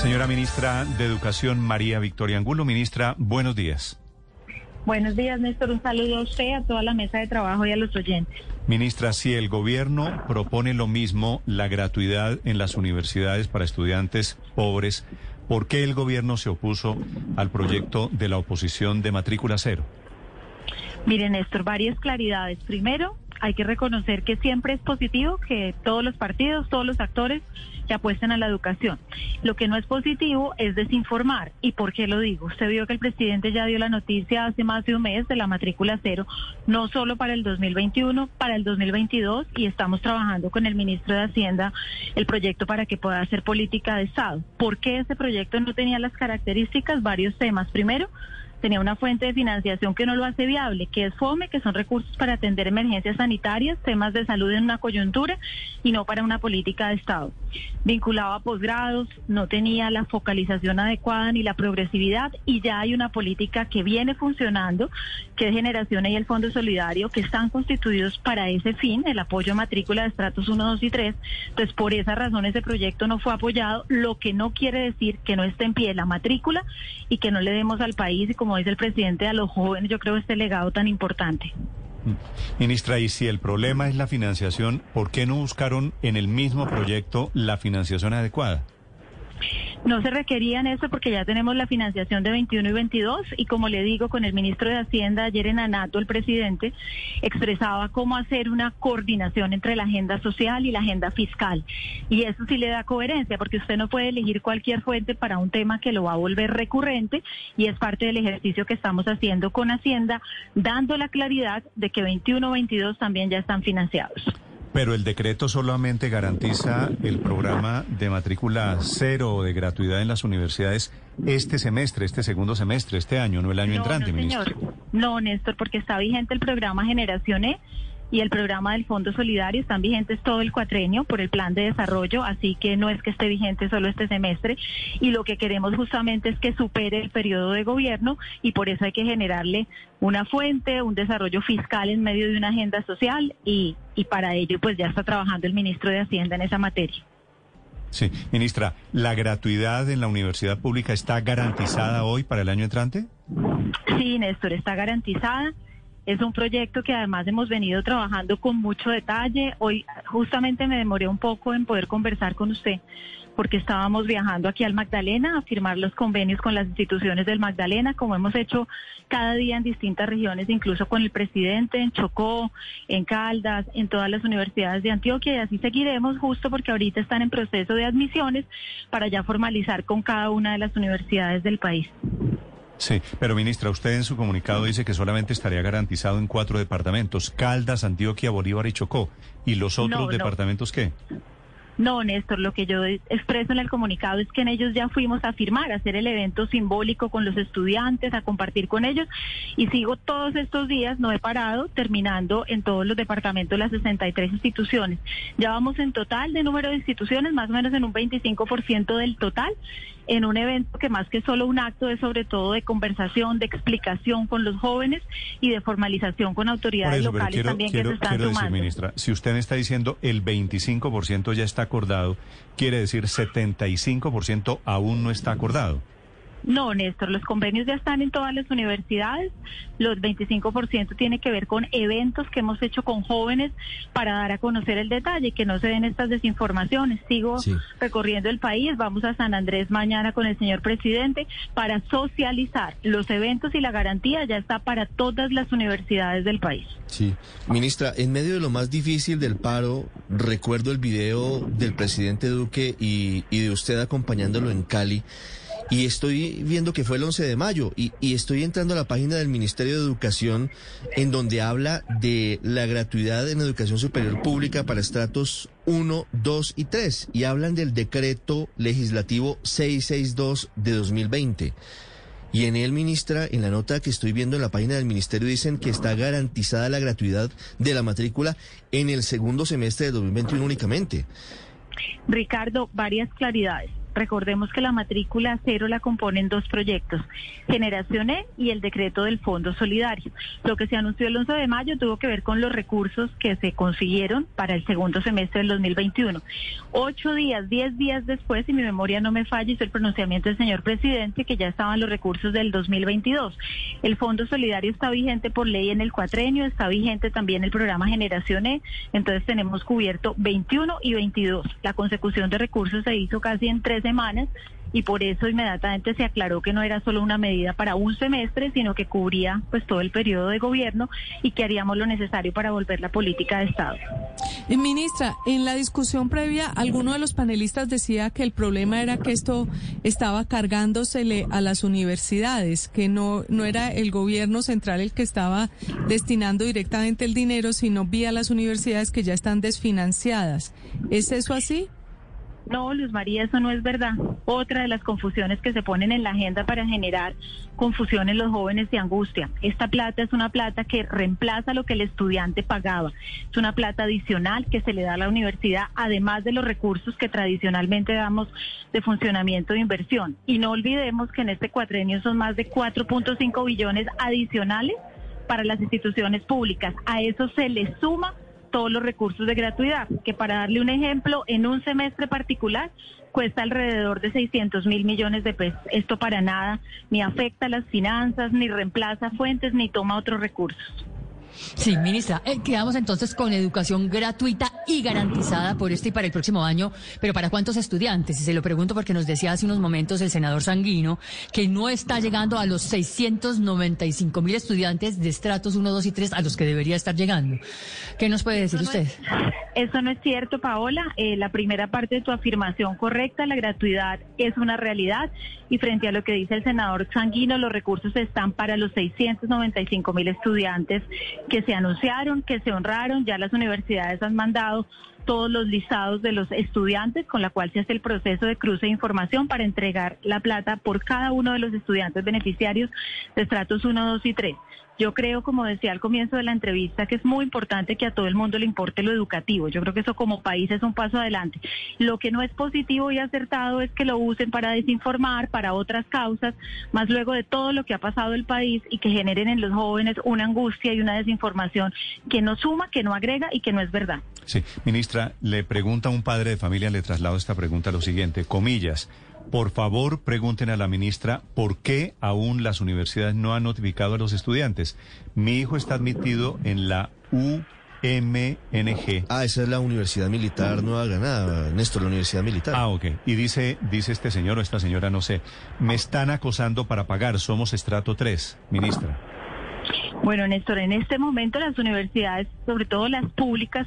Señora ministra de Educación, María Victoria Angulo. Ministra, buenos días. Buenos días, Néstor. Un saludo a usted, a toda la mesa de trabajo y a los oyentes. Ministra, si el gobierno propone lo mismo, la gratuidad en las universidades para estudiantes pobres, ¿por qué el gobierno se opuso al proyecto de la oposición de matrícula cero? Mire, Néstor, varias claridades. Primero, hay que reconocer que siempre es positivo que todos los partidos, todos los actores se apuesten a la educación. Lo que no es positivo es desinformar. ¿Y por qué lo digo? Usted vio que el presidente ya dio la noticia hace más de un mes de la matrícula cero, no solo para el 2021, para el 2022, y estamos trabajando con el ministro de Hacienda el proyecto para que pueda hacer política de Estado. ¿Por qué ese proyecto no tenía las características? Varios temas. Primero, tenía una fuente de financiación que no lo hace viable, que es FOME, que son recursos para atender emergencias sanitarias, temas de salud en una coyuntura y no para una política de Estado. Vinculaba a posgrados, no tenía la focalización adecuada ni la progresividad y ya hay una política que viene funcionando, que es Generación y el Fondo Solidario, que están constituidos para ese fin, el apoyo a matrícula de estratos 1, 2 y 3. Entonces, por esa razón ese proyecto no fue apoyado, lo que no quiere decir que no esté en pie la matrícula y que no le demos al país y como como dice el presidente, a los jóvenes, yo creo este legado tan importante. Ministra, y si el problema es la financiación, ¿por qué no buscaron en el mismo proyecto la financiación adecuada? No se requerían eso porque ya tenemos la financiación de 21 y 22 y como le digo con el ministro de Hacienda ayer en Anato, el presidente expresaba cómo hacer una coordinación entre la agenda social y la agenda fiscal. Y eso sí le da coherencia porque usted no puede elegir cualquier fuente para un tema que lo va a volver recurrente y es parte del ejercicio que estamos haciendo con Hacienda, dando la claridad de que 21 y 22 también ya están financiados. Pero el decreto solamente garantiza el programa de matrícula cero de gratuidad en las universidades este semestre, este segundo semestre, este año, no el año entrante, no, ministro. No, Néstor, porque está vigente el programa Generación E y el programa del Fondo Solidario están vigentes todo el cuatrenio por el plan de desarrollo, así que no es que esté vigente solo este semestre y lo que queremos justamente es que supere el periodo de gobierno y por eso hay que generarle una fuente, un desarrollo fiscal en medio de una agenda social y, y para ello pues ya está trabajando el ministro de Hacienda en esa materia. Sí, ministra, ¿la gratuidad en la universidad pública está garantizada hoy para el año entrante? Sí, Néstor, está garantizada. Es un proyecto que además hemos venido trabajando con mucho detalle. Hoy justamente me demoré un poco en poder conversar con usted porque estábamos viajando aquí al Magdalena a firmar los convenios con las instituciones del Magdalena, como hemos hecho cada día en distintas regiones, incluso con el presidente en Chocó, en Caldas, en todas las universidades de Antioquia, y así seguiremos justo porque ahorita están en proceso de admisiones para ya formalizar con cada una de las universidades del país. Sí, pero ministra, usted en su comunicado dice que solamente estaría garantizado en cuatro departamentos, Caldas, Antioquia, Bolívar y Chocó. ¿Y los otros departamentos qué? No, Néstor, lo que yo expreso en el comunicado es que en ellos ya fuimos a firmar, a hacer el evento simbólico con los estudiantes, a compartir con ellos y sigo todos estos días, no he parado, terminando en todos los departamentos las 63 instituciones. Ya vamos en total de número de instituciones, más o menos en un 25% del total, en un evento que más que solo un acto es sobre todo de conversación, de explicación con los jóvenes y de formalización con autoridades locales también que se están quiero Decir, ministra, si usted me está diciendo el 25% ya está acordado, quiere decir 75% aún no está acordado. No, Néstor, los convenios ya están en todas las universidades. Los 25% tiene que ver con eventos que hemos hecho con jóvenes para dar a conocer el detalle, que no se den estas desinformaciones. Sigo recorriendo el país, vamos a San Andrés mañana con el señor presidente para socializar los eventos y la garantía ya está para todas las universidades del país. Sí, ministra, en medio de lo más difícil del paro, recuerdo el video del presidente Duque y, y de usted acompañándolo en Cali. Y estoy viendo que fue el 11 de mayo y, estoy entrando a la página del Ministerio de Educación en donde habla de la gratuidad en educación superior pública para estratos 1, 2 y 3 y hablan del decreto legislativo 662 de 2020. Y en él, ministra, en la nota que estoy viendo en la página del ministerio, dicen que está garantizada la gratuidad de la matrícula en el segundo semestre de 2021 únicamente. Ricardo, varias claridades. Recordemos que la matrícula cero la componen dos proyectos, Generación E y el decreto del Fondo Solidario. Lo que se anunció el 11 de mayo tuvo que ver con los recursos que se consiguieron para el segundo semestre del 2021. Ocho días, diez días después, si mi memoria no me falla, hizo el pronunciamiento del señor presidente que ya estaban los recursos del 2022. El Fondo Solidario está vigente por ley en el cuatrenio, está vigente también el programa Generación E, entonces tenemos cubierto 21 y 22. La consecución de recursos se hizo casi en tres semanas y por eso inmediatamente se aclaró que no era solo una medida para un semestre, sino que cubría pues todo el periodo de gobierno y que haríamos lo necesario para volver la política de Estado. Eh, ministra, en la discusión previa, alguno de los panelistas decía que el problema era que esto estaba cargándosele a las universidades, que no, no era el gobierno central el que estaba destinando directamente el dinero, sino vía las universidades que ya están desfinanciadas. ¿Es eso así? No, Luz María, eso no es verdad. Otra de las confusiones que se ponen en la agenda para generar confusión en los jóvenes y angustia. Esta plata es una plata que reemplaza lo que el estudiante pagaba. Es una plata adicional que se le da a la universidad, además de los recursos que tradicionalmente damos de funcionamiento de inversión. Y no olvidemos que en este cuatrenio son más de 4.5 billones adicionales para las instituciones públicas. A eso se le suma todos los recursos de gratuidad, que para darle un ejemplo, en un semestre particular cuesta alrededor de 600 mil millones de pesos. Esto para nada ni afecta las finanzas, ni reemplaza fuentes, ni toma otros recursos. Sí, ministra, eh, quedamos entonces con educación gratuita y garantizada por este y para el próximo año, pero ¿para cuántos estudiantes? Y se lo pregunto porque nos decía hace unos momentos el senador Sanguino que no está llegando a los 695 mil estudiantes de estratos 1, 2 y 3 a los que debería estar llegando. ¿Qué nos puede decir usted? eso no es cierto, Paola. Eh, la primera parte de tu afirmación correcta, la gratuidad es una realidad y frente a lo que dice el senador Sanguino, los recursos están para los 695 mil estudiantes que se anunciaron, que se honraron, ya las universidades han mandado todos los listados de los estudiantes, con la cual se hace el proceso de cruce de información para entregar la plata por cada uno de los estudiantes beneficiarios de estratos 1, 2 y 3. Yo creo, como decía al comienzo de la entrevista, que es muy importante que a todo el mundo le importe lo educativo. Yo creo que eso como país es un paso adelante. Lo que no es positivo y acertado es que lo usen para desinformar, para otras causas, más luego de todo lo que ha pasado el país y que generen en los jóvenes una angustia y una desinformación que no suma, que no agrega y que no es verdad. Sí, ministra, le pregunta a un padre de familia, le traslado esta pregunta lo siguiente, comillas. Por favor, pregunten a la ministra por qué aún las universidades no han notificado a los estudiantes. Mi hijo está admitido en la UMNG. Ah, esa es la Universidad Militar Nueva Granada, Néstor, la Universidad Militar. Ah, ok. Y dice, dice este señor o esta señora, no sé, me están acosando para pagar, somos estrato 3, ministra. Bueno, Néstor, en este momento las universidades, sobre todo las públicas,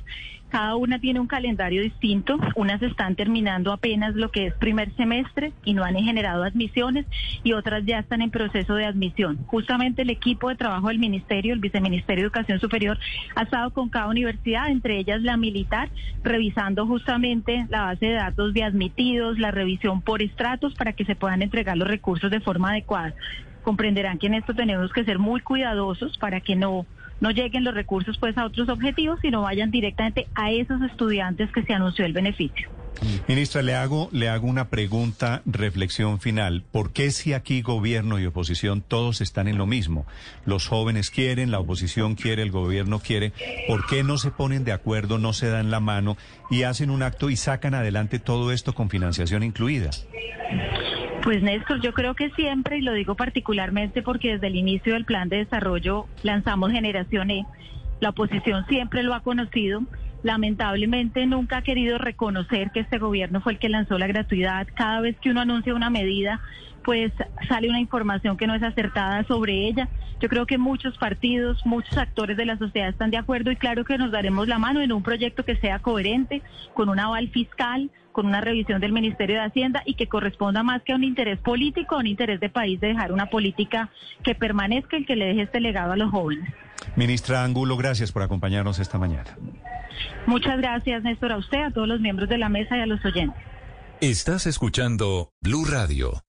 cada una tiene un calendario distinto. Unas están terminando apenas lo que es primer semestre y no han generado admisiones y otras ya están en proceso de admisión. Justamente el equipo de trabajo del Ministerio, el Viceministerio de Educación Superior, ha estado con cada universidad, entre ellas la militar, revisando justamente la base de datos de admitidos, la revisión por estratos para que se puedan entregar los recursos de forma adecuada comprenderán que en esto tenemos que ser muy cuidadosos para que no no lleguen los recursos pues a otros objetivos, sino vayan directamente a esos estudiantes que se anunció el beneficio. Ministra, le hago, le hago una pregunta, reflexión final. ¿Por qué si aquí gobierno y oposición todos están en lo mismo? Los jóvenes quieren, la oposición quiere, el gobierno quiere. ¿Por qué no se ponen de acuerdo, no se dan la mano y hacen un acto y sacan adelante todo esto con financiación incluida? Pues Néstor, yo creo que siempre, y lo digo particularmente porque desde el inicio del plan de desarrollo lanzamos Generación E, la oposición siempre lo ha conocido, lamentablemente nunca ha querido reconocer que este gobierno fue el que lanzó la gratuidad. Cada vez que uno anuncia una medida, pues sale una información que no es acertada sobre ella. Yo creo que muchos partidos, muchos actores de la sociedad están de acuerdo y claro que nos daremos la mano en un proyecto que sea coherente, con un aval fiscal, con una revisión del Ministerio de Hacienda y que corresponda más que a un interés político, a un interés de país de dejar una política que permanezca y que le deje este legado a los jóvenes. Ministra Angulo, gracias por acompañarnos esta mañana. Muchas gracias, Néstor, a usted, a todos los miembros de la mesa y a los oyentes. Estás escuchando Blue Radio.